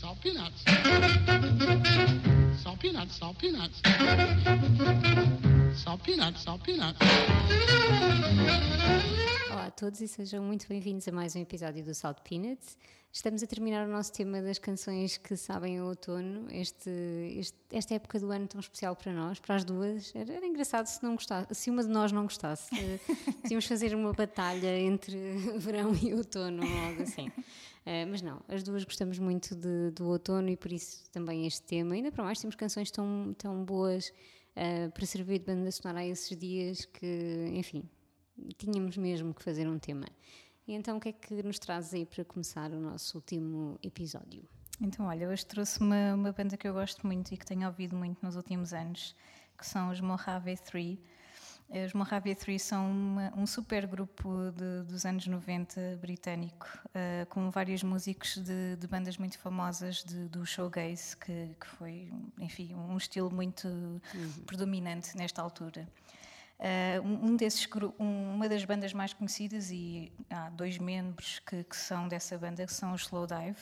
peanuts, salt peanuts. Salt peanuts, salt peanuts. Salt peanuts, salt peanuts. Olá a todos e sejam muito bem-vindos a mais um episódio do Salt Peanuts. Estamos a terminar o nosso tema das canções que sabem o outono, este, este- esta época do ano tão especial para nós, para as duas. Era, era engraçado se, não gostasse, se uma de nós não gostasse. Tínhamos fazer uma batalha entre verão e outono ou algo assim. Eh, mas não, as duas gostamos muito de- do outono e por isso também este tema. Ainda para mais, temos canções tão, tão boas eh, para servir de banda sonora a esses dias que, enfim, tínhamos mesmo que fazer um tema. E então, o que é que nos traz aí para começar o nosso último episódio? Então, olha, hoje trouxe uma, uma banda que eu gosto muito e que tenho ouvido muito nos últimos anos, que são os Mojave 3. Os Mojave 3 são uma- um super grupo de- dos anos 90 britânico, eh, com vários músicos de, de bandas muito famosas de- do showgaze, que, que foi, enfim, um estilo muito predominante nesta altura. Uh, um desses, um- uma das bandas mais conhecidas, e há dois membros que, que são dessa banda, que são os Slowdive,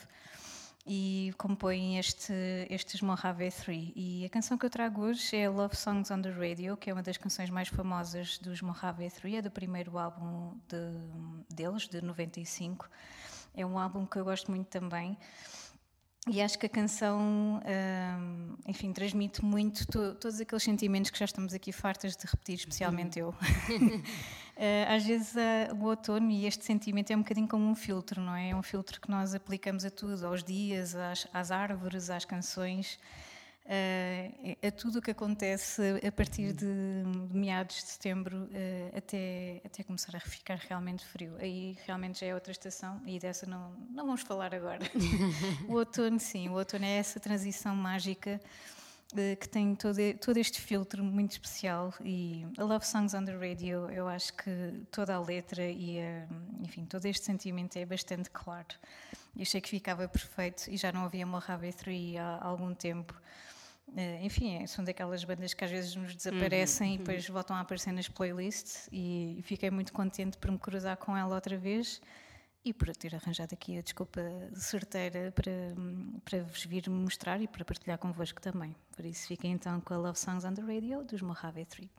e compõem este, estes Mojave 3. E a canção que eu trago hoje é Love Songs on the Radio, que é uma das canções mais famosas dos Mojave 3, é do primeiro álbum de- deles, de 95. É um álbum que eu gosto muito também. E acho que a canção, hum, enfim, transmite muito to- todos aqueles sentimentos que já estamos aqui fartas de repetir, especialmente eu. Eh, Às vezes eh, o outono e este sentimento é um bocadinho como um filtro, não é? É um filtro que nós aplicamos a tudo, aos dias, às, às árvores, às canções, a tudo o que acontece a partir de, meados de setembro eh, até, até começar a ficar realmente frio. Aí realmente já é outra estação e dessa não, não vamos falar agora. o outono, sim, o outono é essa transição mágica eh, que tem todo, todo este filtro muito especial e a Love Songs on the Radio, eu acho que toda a letra e, eh, enfim, todo este sentimento é bastante claro. Eu achei que ficava perfeito e já não havia Mojave 3 há algum tempo. Eh, enfim, é- são daquelas bandas que às vezes nos desaparecem e depois voltam a aparecer nas playlists e fiquei muito contente por me cruzar com ela outra vez e por ter arranjado aqui a desculpa certeira para, para vos vir mostrar e para partilhar convosco também. Por isso fiquem então com a Love Songs on the Radio dos Mojave 3.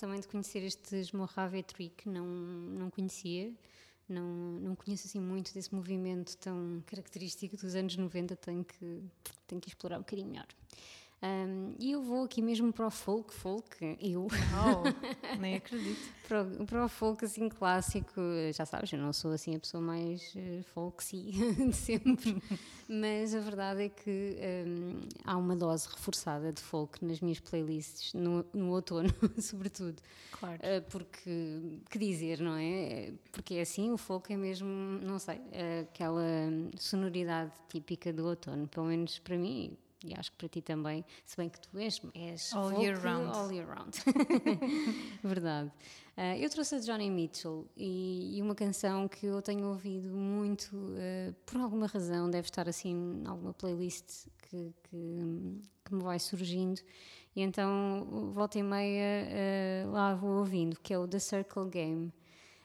Também de conhecer estes Mojave Tree que não, não conhecia. Não, não conheço assim muito desse movimento tão característico dos anos 90, tenho que, tenho que explorar um bocadinho melhor. Um, e eu vou aqui mesmo para o folk, folk, eu. Oh, nem acredito. para, o, para o folk assim clássico, já sabes, eu não sou assim a pessoa mais uh, folksy de sempre, mas a verdade é que um, há uma dose reforçada de folk nas minhas playlists, no, no outono, sobretudo. Claro. Uh, porque, que dizer, não é? Porque é assim, o folk é mesmo, não sei, aquela sonoridade típica do outono, pelo menos para mim e acho que para ti também, se bem que tu és, és all folk, year round. All year round. Verdade. Uh, eu trouxe a Johnny Mitchell e, e, uma canção que eu tenho ouvido muito, uh, por alguma razão, deve estar assim em alguma playlist que, que, que me vai surgindo. E então, volta e meia, uh, lá vou ouvindo, que é o The Circle Game.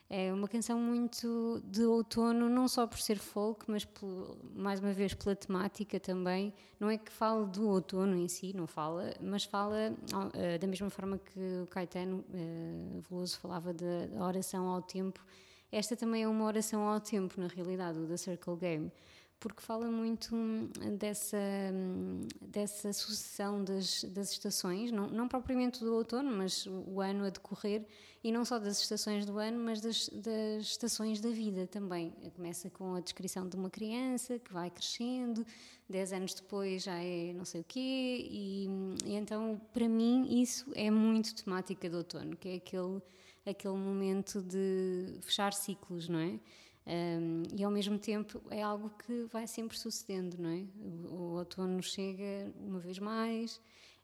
É uma canção muito de outono, não só por ser folk, mas por, mais uma vez pela temática também. Não é que fale do outono em si, não fala, mas fala uh, da mesma forma que o Caetano uh, Veloso falava da oração ao tempo. Esta também é uma oração ao tempo, na realidade, o da Circle Game porque fala muito hum, dessa, hum, dessa sucessão das, das estações, não, não propriamente do outono, mas o ano a decorrer, e não só das estações do ano, mas das, das estações da vida também. Começa com a descrição de uma criança que vai crescendo, dez anos depois já é não sei o quê, e, e então, para mim, isso é muito temática do outono, que é aquele, aquele momento de fechar ciclos, não é? Um, e ao mesmo tempo é algo que vai sempre sucedendo, não é? O, o outono chega uma vez mais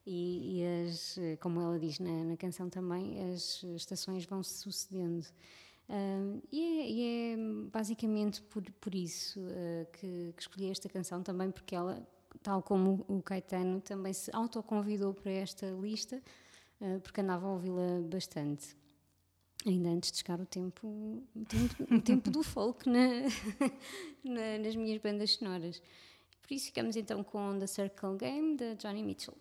e, e as, como ela diz na, na, canção também, as estações vão se sucedendo. Um, e, é, e, é, basicamente por, por isso uh, que, que, escolhi esta canção também, porque ela, tal como o Caetano, também se autoconvidou para esta lista, uh, porque andava a ouvi-la bastante ainda antes de chegar o tempo, o tempo, o tempo do folk na, na, nas minhas bandas sonoras. Por isso ficamos então com The Circle Game de Johnny Mitchell.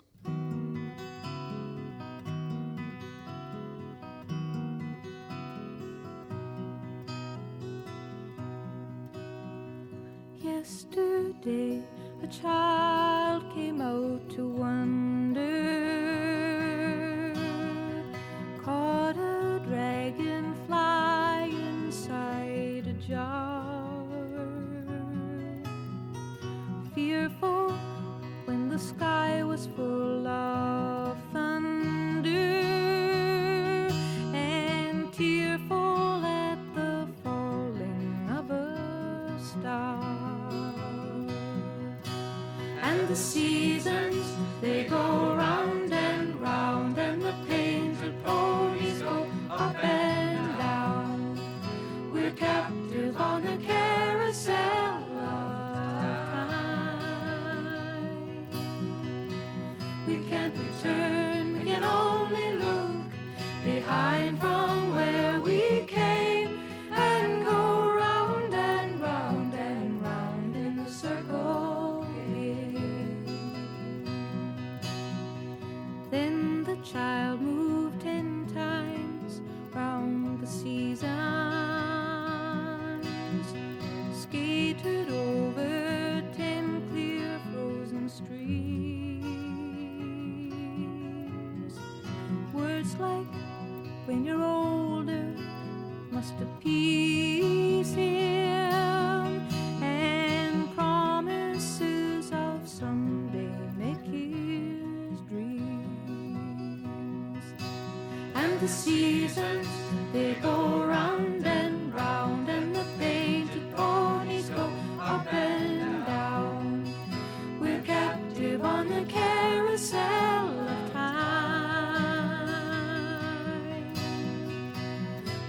Yesterday a child came out to can't return.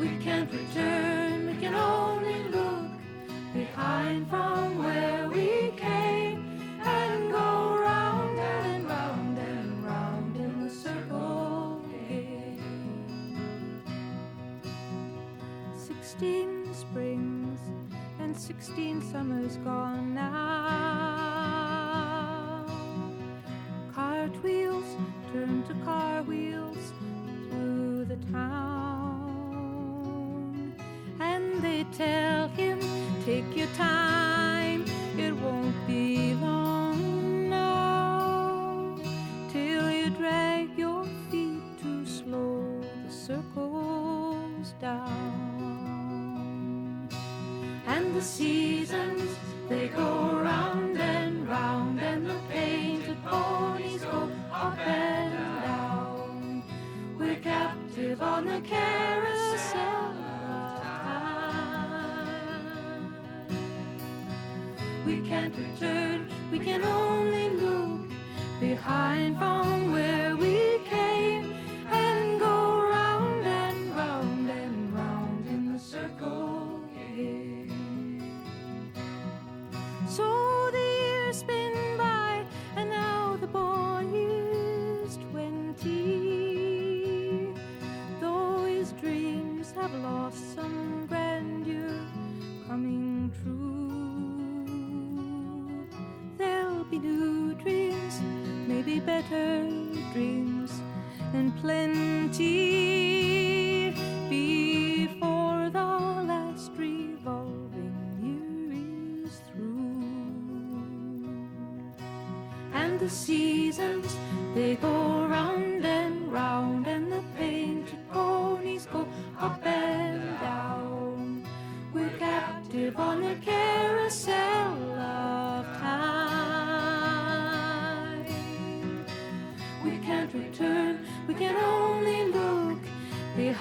We can't return, we can only look behind from where we came and go round and round and round in the circle. Sixteen springs and sixteen summers gone. after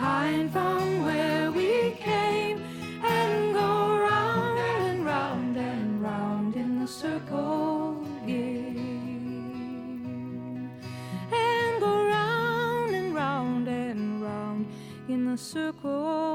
behind from where we came and go round and round and round in the circle again. And go round and round and round in the circle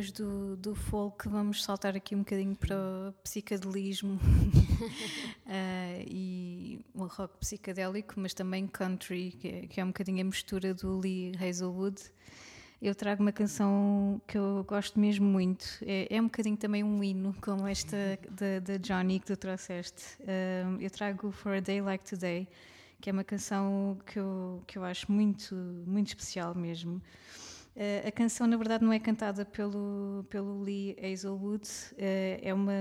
depois do, do folk vamos saltar aqui um bocadinho para o psicadelismo eh, e o rock psicadélico, mas também country, que é, que é um bocadinho a mistura do Lee Hazelwood. Eu trago uma canção que eu gosto mesmo muito. É, é um bocadinho também um hino, como esta da, Johnny que tu trouxeste. Eh, eu trago For a Day Like Today, que é uma canção que eu, que eu acho muito, muito especial mesmo. Uh, a canção, na verdade, não é cantada pelo, pelo Lee Hazelwood, uh, é uma,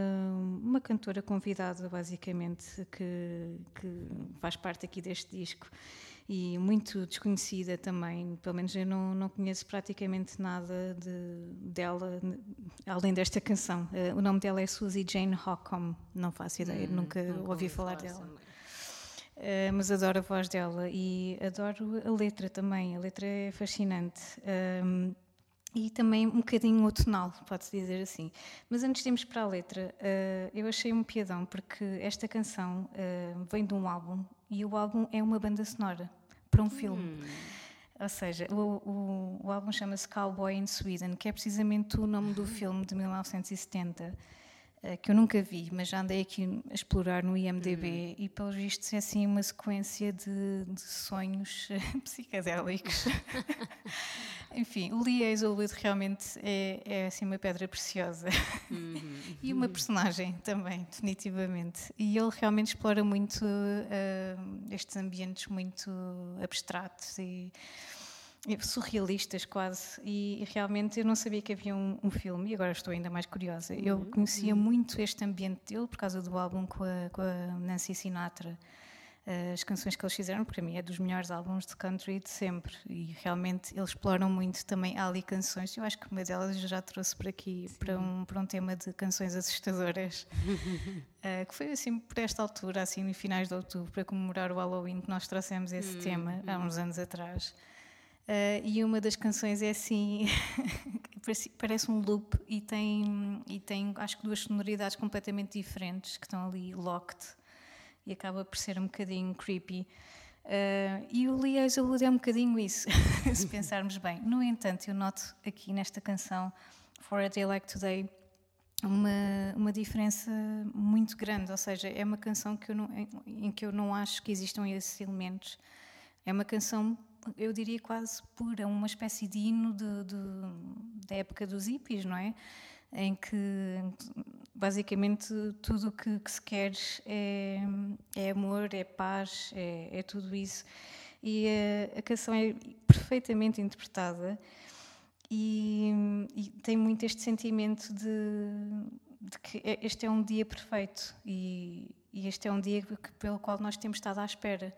uma cantora convidada, basicamente, que, que faz parte aqui deste disco e muito desconhecida também. Pelo menos eu não, não conheço praticamente nada de, dela, além desta canção. Uh, o nome dela é Susie Jane Hockham, não faço ideia, Hum, nunca, nunca ouvi falar dela. também. Uh, mas adoro a voz dela e adoro a letra também. A letra é fascinante. Um, e também um bocadinho o tonal, pode-se dizer assim. Mas antes de irmos para a letra, uh, eu achei um piadão porque esta canção uh, vem de um álbum e o álbum é uma banda sonora para um filme. Ou seja, o, o, o álbum chama-se Cowboy in Sweden, que é precisamente o nome do filme de 1970 eh, que eu nunca vi, mas já andei aqui a explorar no IMDB e, pelos vistos, é assim uma sequência de, de sonhos eh, psicadélicos. Enfim, o Lee Hazelwood realmente é, é assim uma pedra preciosa e uma personagem também, definitivamente. E ele realmente explora muito uh, estes ambientes muito abstratos e surrealistas quase. E realmente eu não sabia que havia um, um filme e agora estou ainda mais curiosa. Eu conhecia muito este ambiente dele por causa do álbum com a, com a Nancy Sinatra. Eh, as canções que eles fizeram para mim é dos melhores álbuns de country de sempre. E realmente eles exploram muito também. Há ali canções eu acho que uma delas já trouxe por aqui para um, para um tema de canções assustadoras. Eh, que foi assim por esta altura assim no finais de outubro para comemorar o Halloween que nós trouxemos esse tema há uns anos atrás Uh, e uma das canções é assim, parece, um loop e tem, e tem acho que duas sonoridades completamente diferentes que estão ali locked e acaba por ser um bocadinho creepy. Uh, e o Lee Hazelwood é um bocadinho isso, se pensarmos bem. No entanto, eu noto aqui nesta canção, For a Day Like Today, uma, uma diferença muito grande, ou seja, é uma canção que eu não, em, em que eu não acho que existam esses elementos. É uma canção eu diria quase pura, uma espécie de hino de, de, da época dos hippies, não é? Em que basicamente tudo o que, que, se quer é, é, amor, é paz, é, é tudo isso. E a, a, canção é perfeitamente interpretada e, e tem muito este sentimento de, de que este é um dia perfeito e e este é um dia que- pelo qual nós temos estado à espera.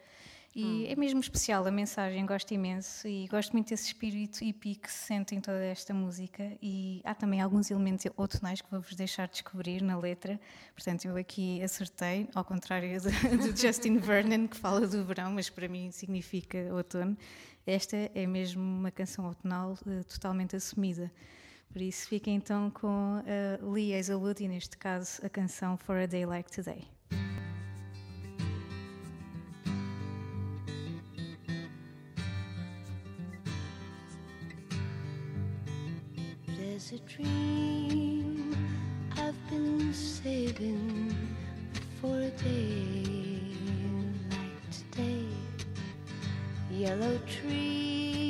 E é mesmo especial a mensagem, gosto imenso e gosto muito desse espírito hippie que se sente em toda esta música. E há também alguns elementos outonais que vou-vos deixar descobrir na letra. Portanto, eu aqui acertei, ao contrário do, Justin Vernon, que fala do verão, mas para mim significa outono. Esta é mesmo uma canção outonal eh, totalmente assumida. Por isso, fiquem então com a Lee Hazelwood e, neste caso, a canção For a Day Like Today. A dream I've been saving for a day like today. Yellow trees,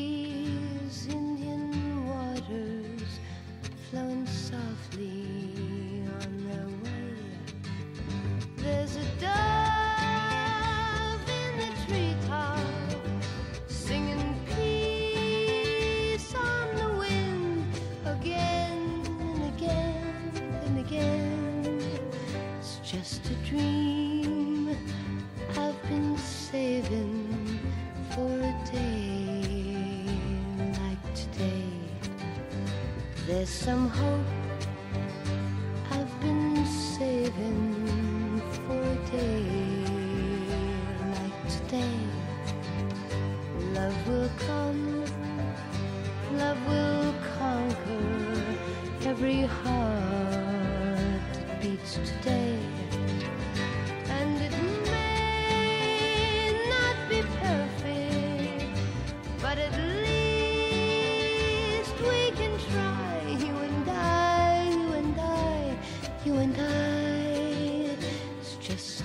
some hope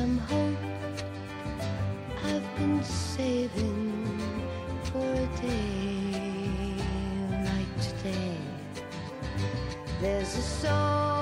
some hope I've been saving for a day like today. There's a song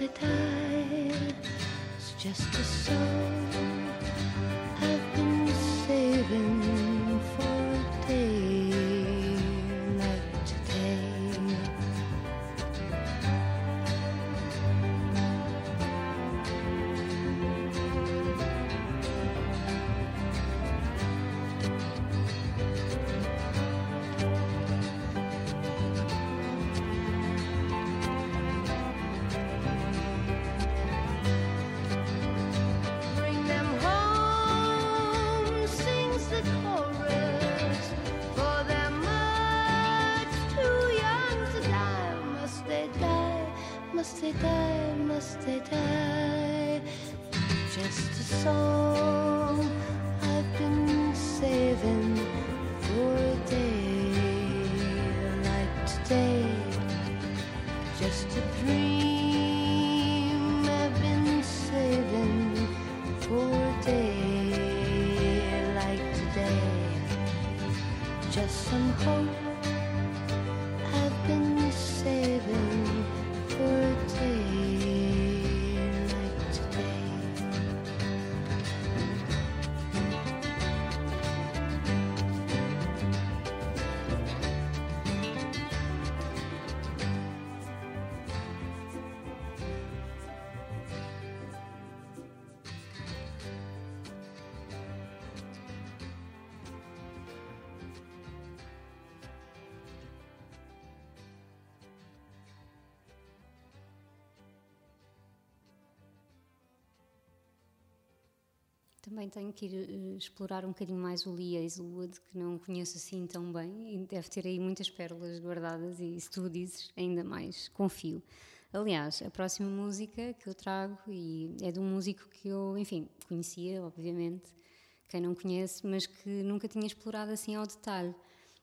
It's I was just a soul. I Também tenho que ir eh, explorar um bocadinho mais o Lee Hazelwood, que não conheço assim tão bem, e deve ter aí muitas pérolas guardadas, e se tu dizes, ainda mais confio. Aliás, a próxima música que eu trago e é de um músico que eu, enfim, conhecia, obviamente, quem não conhece, mas que nunca tinha explorado assim ao detalhe.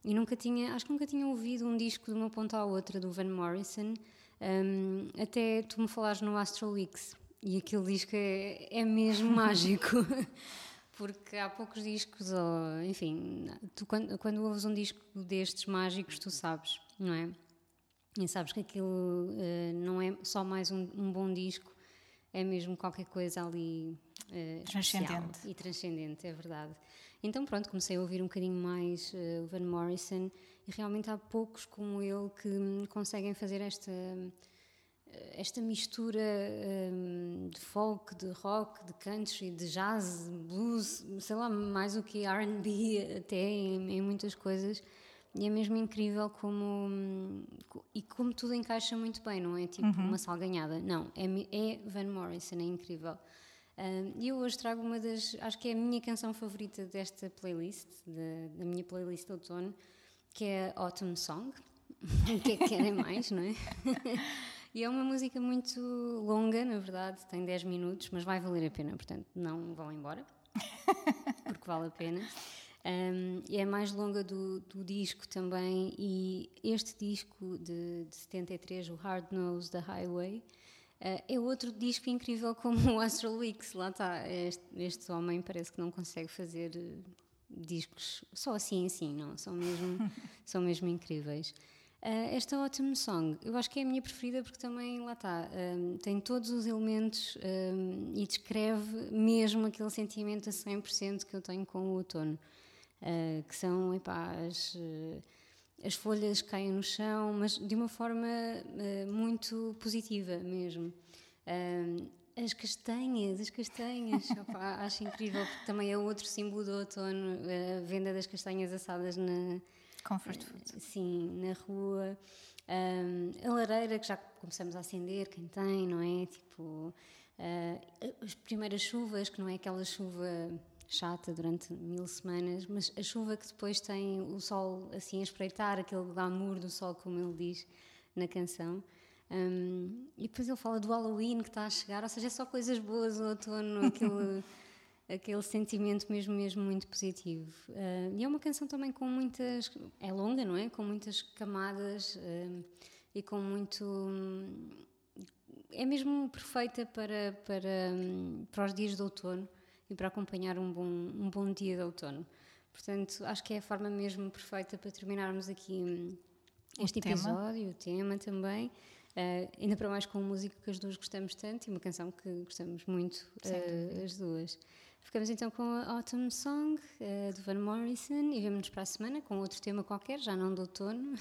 E nunca tinha, acho que nunca tinha ouvido um disco de uma ponta à outra do Van Morrison, hum, até tu me falares no Astro Weeks. E aquele disco é, é mesmo mágico. Porque há poucos discos, ou enfim, tu, quando, quando ouves um disco destes mágicos, tu sabes, não é? E sabes que aquilo uh, não é só mais um, um, bom disco, é mesmo qualquer coisa ali uh, transcendente. e transcendente, é verdade. Então, pronto, comecei a ouvir um bocadinho mais uh, o Van Morrison e realmente há poucos como ele que conseguem fazer esta esta mistura um, de folk, de rock, de country, de jazz, blues, sei lá, mais o que R&B até em, em, muitas coisas. E é mesmo incrível como e como tudo encaixa muito bem, não é tipo uhum. uma salganhada. Não, é, é Van Morrison, é incrível. E eu hoje trago uma das, acho que é a minha canção favorita desta playlist, da, da minha playlist de outono, que é Autumn Song. o que é que querem mais, não é? E é uma música muito longa, na verdade, tem 10 minutos, mas vai valer a pena, portanto, não vão embora, porque vale a pena. Um, é a mais longa do, do, disco também, e este disco de, de 73, o Hard Nose da Highway, uh, é outro disco incrível como o Astral Weeks. Lá está, este, este homem parece que não consegue fazer uh, discos só assim, assim, não, são mesmo, são mesmo incríveis. Uh, esta Autumn Song, eu acho que é a minha preferida porque também, lá está, um, tem todos os elementos um, e descreve mesmo aquele sentimento a 100% que eu tenho com o outono, uh, que são, epá, as, uh, as folhas caem no chão, mas de uma forma muito positiva mesmo. as castanhas, as castanhas, opa, acho incrível porque também é outro símbolo do outono, a venda das castanhas assadas na Comfort food. Sim, na rua. Um, a lareira que já começamos a acender, quem tem, não é? Tipo, uh, as primeiras chuvas, que não é aquela chuva chata durante mil semanas, mas a chuva que depois tem o sol assim a espreitar, aquele glamour do sol, como ele diz na canção. Um, e depois ele fala do Halloween que está a chegar, ou seja, é só coisas boas, o outono, aquele aquele sentimento mesmo, mesmo muito positivo. Uh, e é uma canção também com muitas. É longa, não é? Com muitas camadas uh, e com muito. É mesmo perfeita para, para, para os dias de outono e para acompanhar um bom, um bom dia de outono. Portanto, acho que é a forma mesmo perfeita para terminarmos aqui este o episódio, tema. o tema também. Uh, ainda para mais com um músico que as duas gostamos tanto e uma canção que gostamos muito, uh, as duas. Ficamos então com a Autumn Song uh, do Van Morrison e vemos-nos para a semana com outro tema qualquer, já não do outono.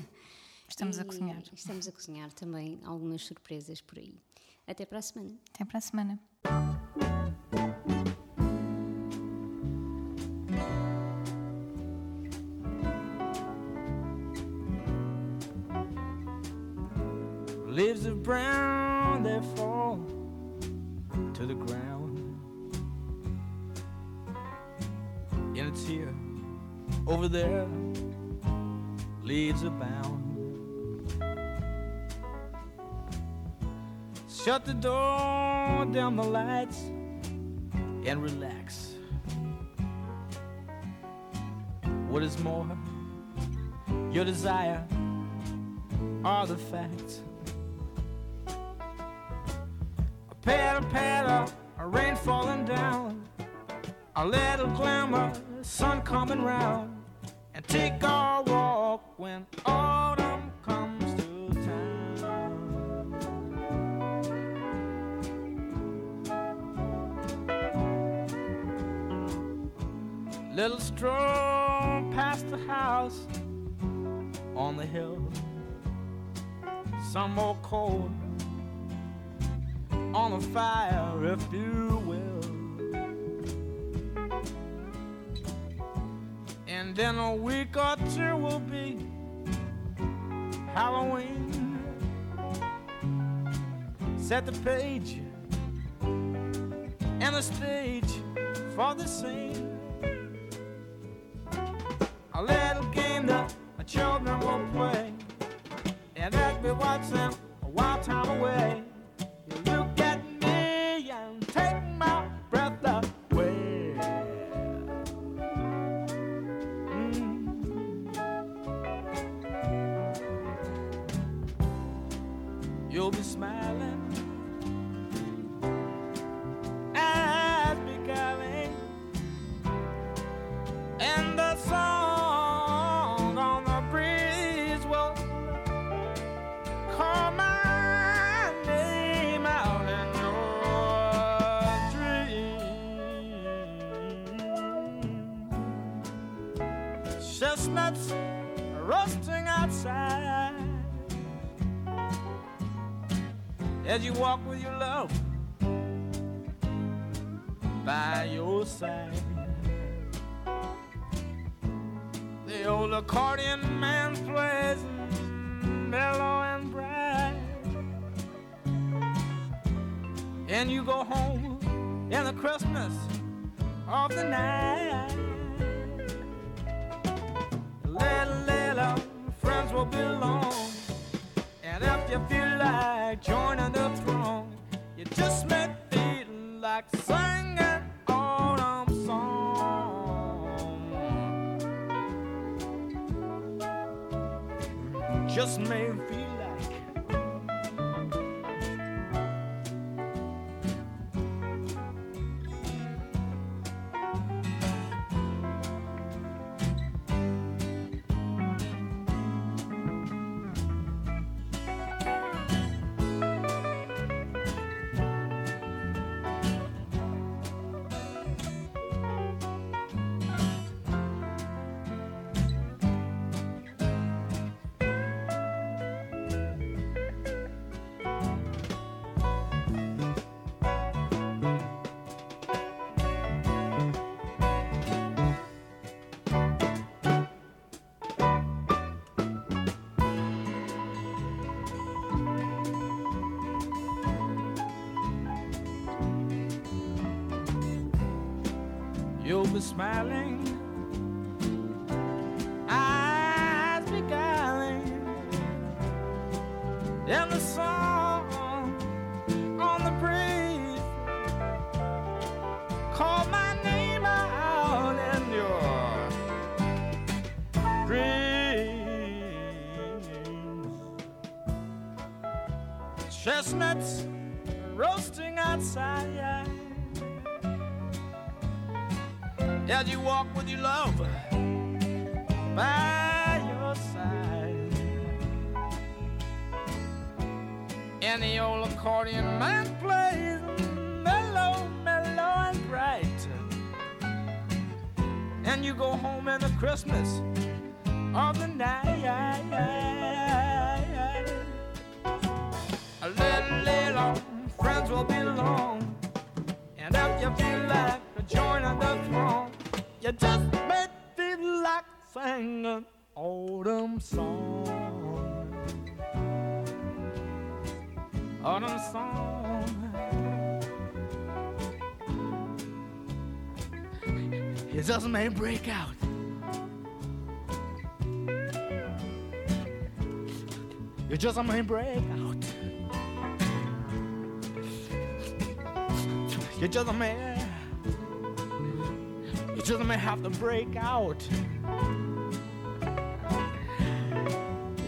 Estamos a cozinhar. Estamos a cozinhar também algumas surpresas por aí. Até para a semana. Até para a semana. Over there, leaves abound. Shut the door, down the lights, and relax. What is more, your desire are the facts. A patter, patter, a rain falling down, a little glamour sun coming round take our walk when autumn comes to town. Little stroll past the house on the hill, some more cold on the fire, if you And then a week or two will be Halloween. Set the page and the stage for the scene. A little game that the children will play, and let me watch them a wild time away. You'll be smiling you feel like joining the throng, you just may feel like singing autumn song. Just may you'll be smiling, eyes beguiling, and the song on the breeze call my name out in your dreams. Chestnuts roasting outside as you walk with your love by your side. And the old accordion man plays mellow, mellow and bright. And you go home in the Christmas of the night. A little, little friends will belong. And if you feel like joining the throng, you just may feel like singing autumn song. Autumn song. It just may break out. You just may break out. You just may. You just may have to break out.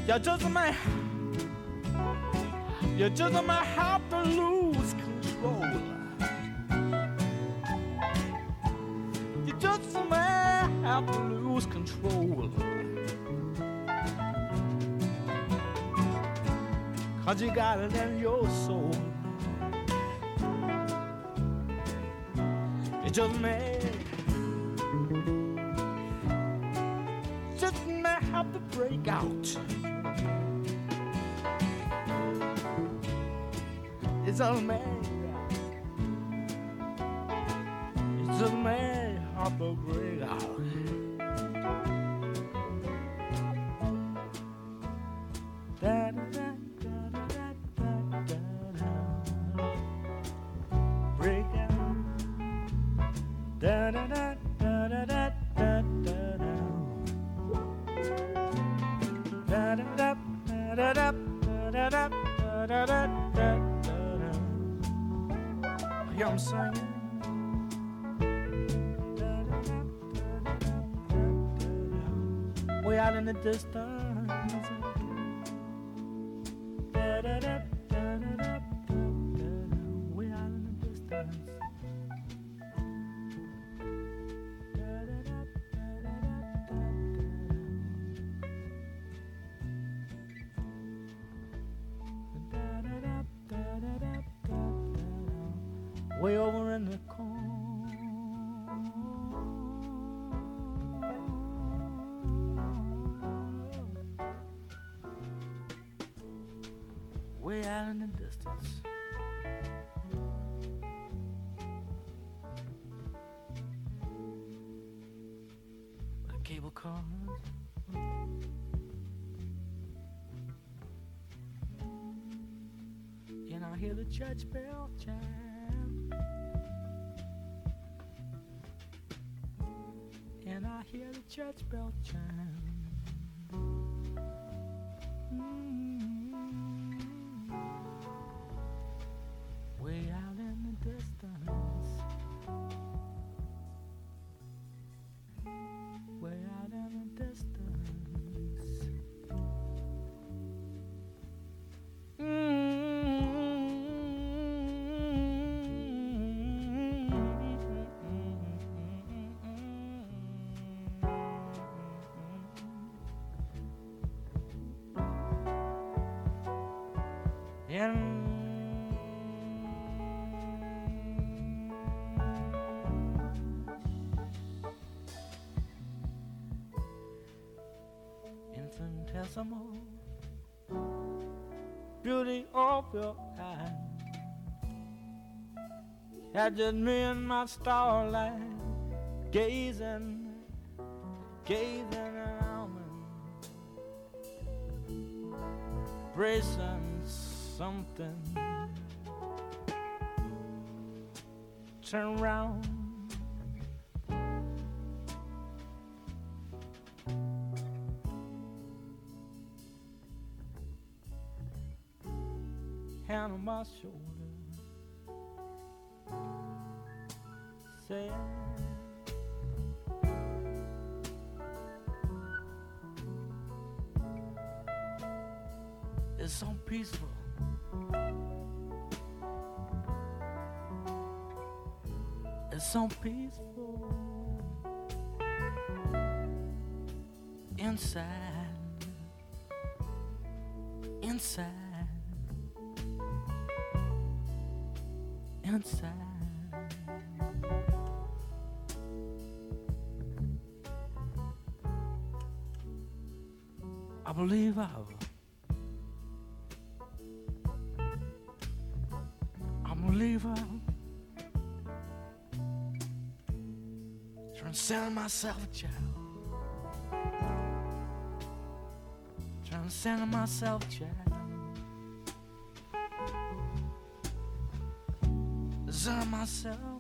You just may. You just may have to lose control. You just may have to lose control. Cause you got it in your soul. You just may. break out. It's a man. It's a on me, Hopper break. contestar. way out in the distance. The cable comes. And I hear the church bell chime. And I hear the church bell chime. Infinitesimal beauty of your eyes. Had just me and my starlight gazing, gazing around me, bracing something. Turn around. Shoulder. It's so peaceful. It's so peaceful inside, inside, outside. I believe I've I'm a believer. Transcend myself, child. Transcend myself, child. on myself.